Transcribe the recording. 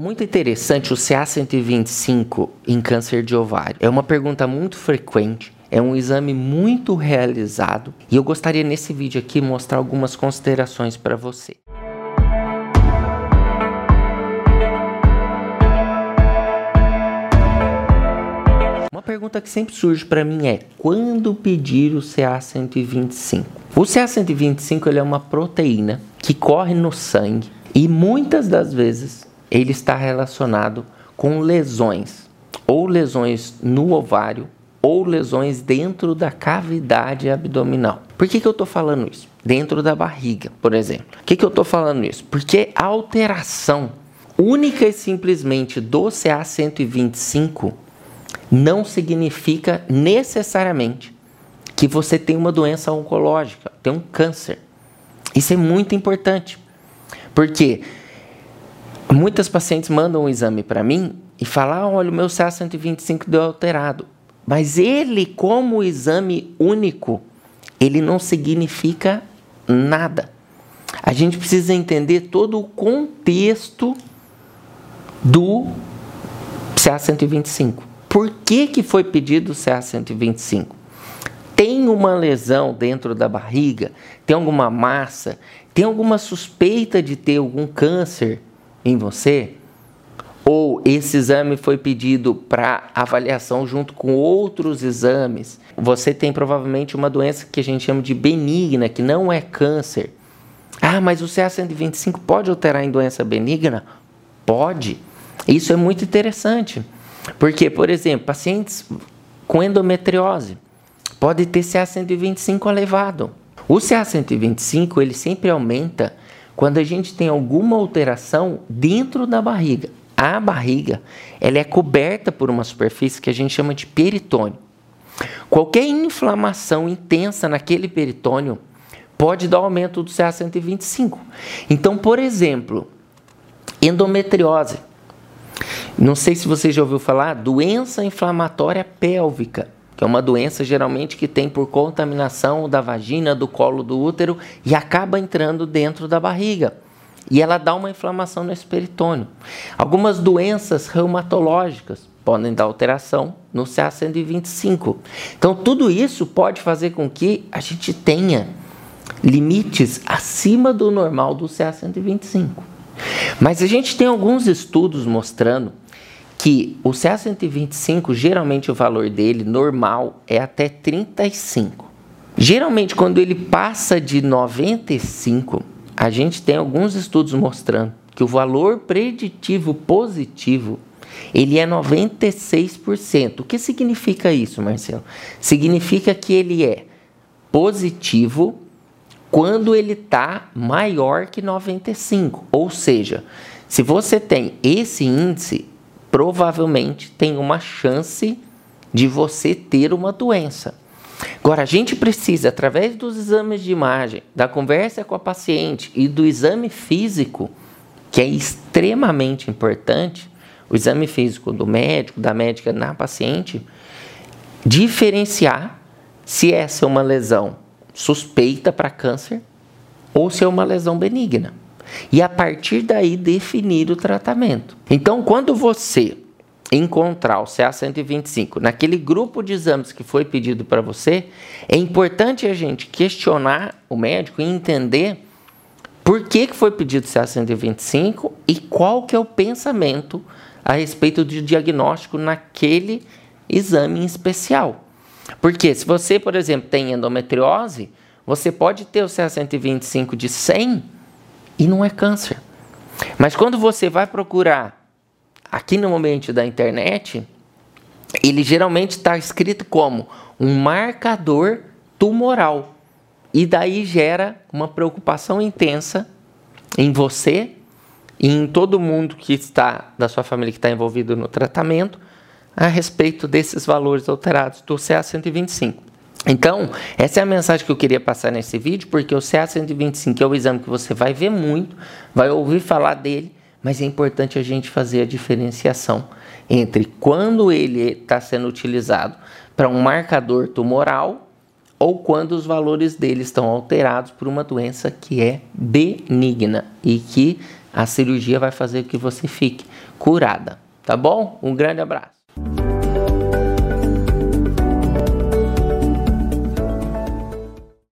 Muito interessante o CA125 em câncer de ovário. É uma pergunta muito frequente. É um exame muito realizado e eu gostaria nesse vídeo aqui mostrar algumas considerações para você. Uma pergunta que sempre surge para mim é: quando pedir o CA125? O CA125 ele é uma proteína que corre no sangue e muitas das vezes ele está relacionado com lesões, ou lesões no ovário, ou lesões dentro da cavidade abdominal. Por que, que eu estou falando isso? Dentro da barriga, por exemplo. Por que, que eu estou falando isso? Porque a alteração única e simplesmente do CA125 não significa necessariamente que você tem uma doença oncológica, tem um câncer. Isso é muito importante. Porque muitas pacientes mandam um exame para mim e falam: ah, olha, o meu CA125 deu alterado. Mas ele, como exame único, ele não significa nada. A gente precisa entender todo o contexto do CA125. Por que, que foi pedido o CA125? Tem uma lesão dentro da barriga? Tem alguma massa? Tem alguma suspeita de ter algum câncer em você? Ou esse exame foi pedido para avaliação junto com outros exames? Você tem provavelmente uma doença que a gente chama de benigna, que não é câncer. Ah, mas o CA125 pode alterar em doença benigna? Pode. Isso é muito interessante. Porque, por exemplo, pacientes com endometriose pode ter CA125 elevado. O CA125 ele sempre aumenta quando a gente tem alguma alteração dentro da barriga. A barriga ela é coberta por uma superfície que a gente chama de peritônio. Qualquer inflamação intensa naquele peritônio pode dar aumento do CA125. Então, por exemplo, endometriose. Não sei se você já ouviu falar, doença inflamatória pélvica que é uma doença geralmente que tem por contaminação da vagina, do colo do útero e acaba entrando dentro da barriga. E ela dá uma inflamação no esperitônio. Algumas doenças reumatológicas podem dar alteração no CA125. Então, tudo isso pode fazer com que a gente tenha limites acima do normal do CA125. Mas a gente tem alguns estudos mostrando que o CA125, geralmente o valor dele normal é até 35. Geralmente, quando ele passa de 95, a gente tem alguns estudos mostrando que o valor preditivo positivo ele é 96%. O que significa isso, Marcelo? Significa que ele é positivo quando ele está maior que 95. Ou seja, se você tem esse índice, provavelmente tem uma chance de você ter uma doença. Agora, a gente precisa, através dos exames de imagem, da conversa com a paciente e do exame físico, que é extremamente importante, o exame físico do médico, da médica na paciente, diferenciar se essa é uma lesão suspeita para câncer ou se é uma lesão benigna e a partir daí definir o tratamento. Então, quando você encontrar o CA125 naquele grupo de exames que foi pedido para você, é importante a gente questionar o médico e entender por que, que foi pedido o CA125 e qual que é o pensamento a respeito do diagnóstico naquele exame em especial. Porque se você, por exemplo, tem endometriose, você pode ter o CA125 de 100 e não é câncer. Mas quando você vai procurar aqui no ambiente da internet, ele geralmente está escrito como um marcador tumoral. E daí gera uma preocupação intensa em você e em todo mundo que está da sua família que está envolvido no tratamento a respeito desses valores alterados do CA125. Então, essa é a mensagem que eu queria passar nesse vídeo, porque o CA125 é o exame que você vai ver muito, vai ouvir falar dele, mas é importante a gente fazer a diferenciação entre quando ele está sendo utilizado para um marcador tumoral ou quando os valores dele estão alterados por uma doença que é benigna e que a cirurgia vai fazer que você fique curada, tá bom? Um grande abraço.